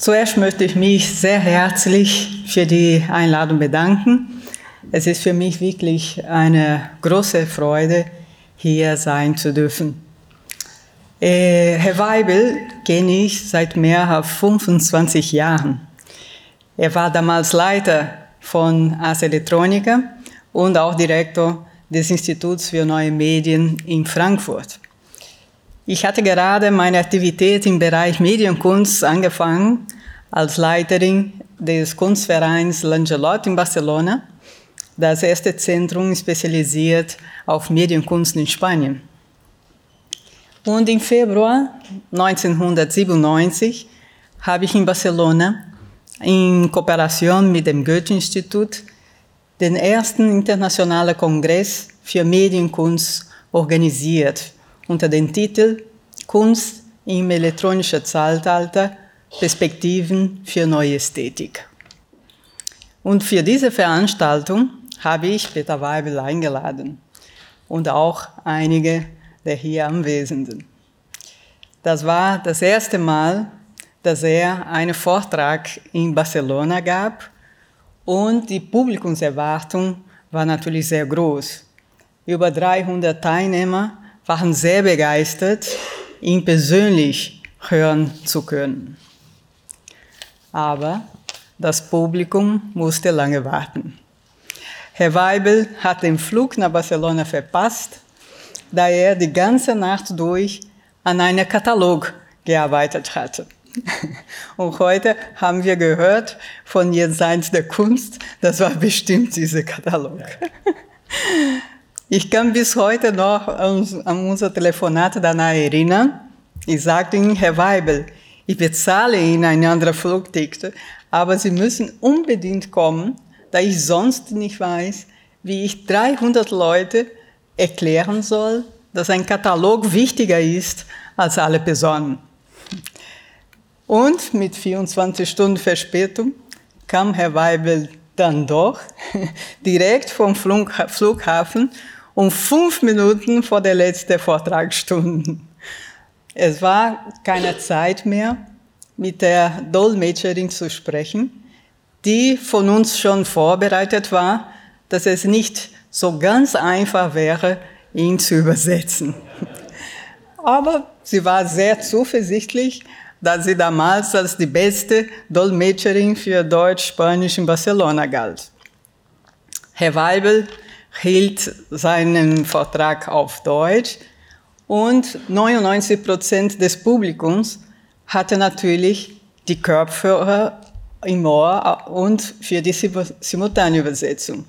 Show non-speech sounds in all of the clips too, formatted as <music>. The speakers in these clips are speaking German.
Zuerst möchte ich mich sehr herzlich für die Einladung bedanken. Es ist für mich wirklich eine große Freude, hier sein zu dürfen. Äh, Herr Weibel kenne ich seit mehr als 25 Jahren. Er war damals Leiter von Ars Electronica und auch Direktor des Instituts für neue Medien in Frankfurt. Ich hatte gerade meine Aktivität im Bereich Medienkunst angefangen als Leiterin des Kunstvereins Langelot in Barcelona, das erste Zentrum spezialisiert auf Medienkunst in Spanien. Und im Februar 1997 habe ich in Barcelona in Kooperation mit dem Goethe-Institut den ersten internationalen Kongress für Medienkunst organisiert unter dem Titel Kunst im elektronischen Zeitalter, Perspektiven für neue Ästhetik. Und für diese Veranstaltung habe ich Peter Weibel eingeladen und auch einige der hier Anwesenden. Das war das erste Mal, dass er einen Vortrag in Barcelona gab und die Publikumserwartung war natürlich sehr groß. Über 300 Teilnehmer waren sehr begeistert, ihn persönlich hören zu können. Aber das Publikum musste lange warten. Herr Weibel hat den Flug nach Barcelona verpasst, da er die ganze Nacht durch an einem Katalog gearbeitet hatte. <laughs> Und heute haben wir gehört von Jenseits der Kunst, das war bestimmt dieser Katalog. <laughs> Ich kann bis heute noch an unser Telefonat danach erinnern. Ich sagte ihm, Herr Weibel, ich bezahle Ihnen ein anderes Flugticket, aber Sie müssen unbedingt kommen, da ich sonst nicht weiß, wie ich 300 Leute erklären soll, dass ein Katalog wichtiger ist als alle Personen. Und mit 24 Stunden Verspätung kam Herr Weibel dann doch <laughs> direkt vom Flughafen um fünf Minuten vor der letzten Vortragsstunde. Es war keine Zeit mehr, mit der Dolmetscherin zu sprechen, die von uns schon vorbereitet war, dass es nicht so ganz einfach wäre, ihn zu übersetzen. Aber sie war sehr zuversichtlich, da sie damals als die beste Dolmetscherin für Deutsch-Spanisch in Barcelona galt. Herr Weibel hielt seinen Vortrag auf Deutsch und 99 Prozent des Publikums hatte natürlich die Kopfhörer im Ohr und für die simultane Übersetzung.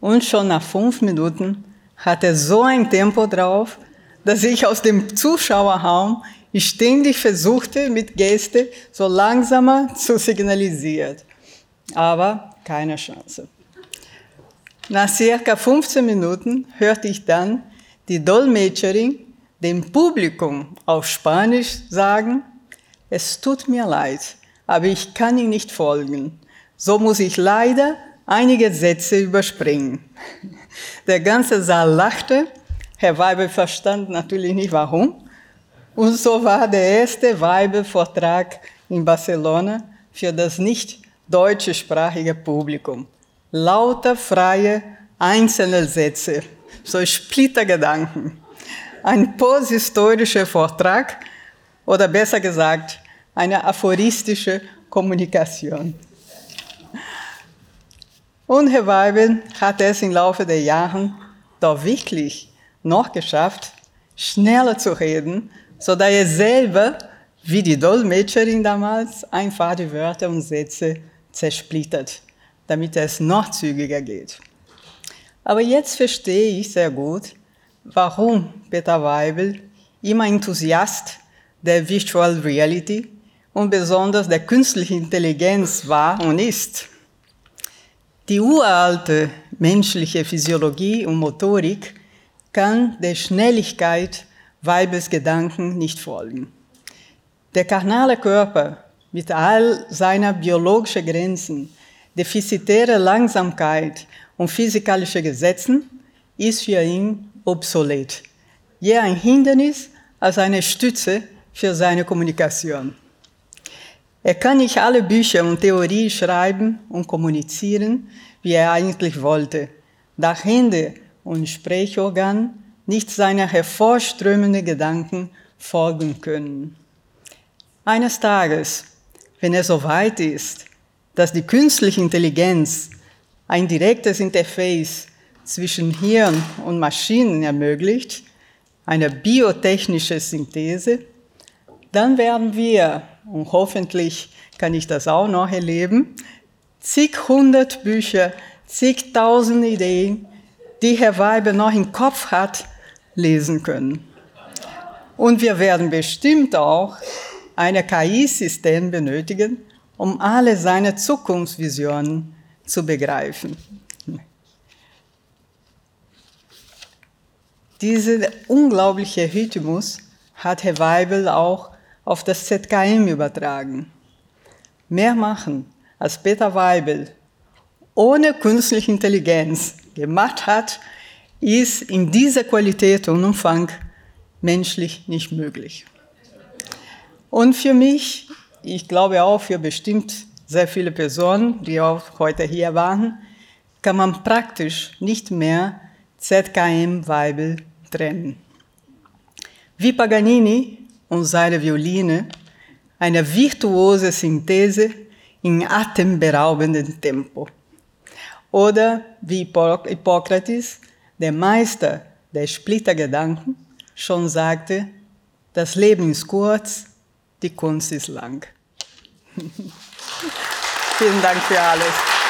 Und schon nach fünf Minuten hatte er so ein Tempo drauf, dass ich aus dem Zuschauerraum ständig versuchte, mit Geste so langsamer zu signalisieren. Aber keine Chance. Nach circa 15 Minuten hörte ich dann die Dolmetscherin dem Publikum auf Spanisch sagen, es tut mir leid, aber ich kann Ihnen nicht folgen. So muss ich leider einige Sätze überspringen. <laughs> Der ganze Saal lachte, Herr Weibel verstand natürlich nicht warum. Und so war der erste Weibel-Vortrag in Barcelona für das nicht deutschsprachige Publikum lauter freie einzelne Sätze, so Splittergedanken. Ein posthistorischer Vortrag oder besser gesagt eine aphoristische Kommunikation. Und Herr Weibel hat es im Laufe der Jahre doch wirklich noch geschafft, schneller zu reden, sodass er selber, wie die Dolmetscherin damals, einfach die Wörter und Sätze zersplittert damit es noch zügiger geht. Aber jetzt verstehe ich sehr gut, warum Peter Weibel immer Enthusiast der Virtual Reality und besonders der künstlichen Intelligenz war und ist. Die uralte menschliche Physiologie und Motorik kann der Schnelligkeit Weibels Gedanken nicht folgen. Der karnale Körper mit all seiner biologischen Grenzen defizitäre Langsamkeit und physikalische Gesetzen ist für ihn obsolet. Eher ein Hindernis als eine Stütze für seine Kommunikation. Er kann nicht alle Bücher und Theorie schreiben und kommunizieren, wie er eigentlich wollte, da Hände und Sprechorgan nicht seiner hervorströmenden Gedanken folgen können. Eines Tages, wenn er so weit ist, dass die künstliche Intelligenz ein direktes Interface zwischen Hirn und Maschinen ermöglicht, eine biotechnische Synthese, dann werden wir, und hoffentlich kann ich das auch noch erleben, zig hundert Bücher, zigtausend Ideen, die Herr Weber noch im Kopf hat, lesen können. Und wir werden bestimmt auch ein KI-System benötigen, um alle seine Zukunftsvisionen zu begreifen. Dieser unglaubliche Rhythmus hat Herr Weibel auch auf das ZKM übertragen. Mehr machen, als Peter Weibel ohne künstliche Intelligenz gemacht hat, ist in dieser Qualität und Umfang menschlich nicht möglich. Und für mich, ich glaube auch für bestimmt sehr viele Personen, die auch heute hier waren, kann man praktisch nicht mehr ZKM Weibel trennen. Wie Paganini und seine Violine, eine virtuose Synthese in atemberaubendem Tempo. Oder wie Hippokrates, der Meister der Splittergedanken, schon sagte, das Leben ist kurz, die Kunst ist lang. <laughs> Vielen Dank für alles.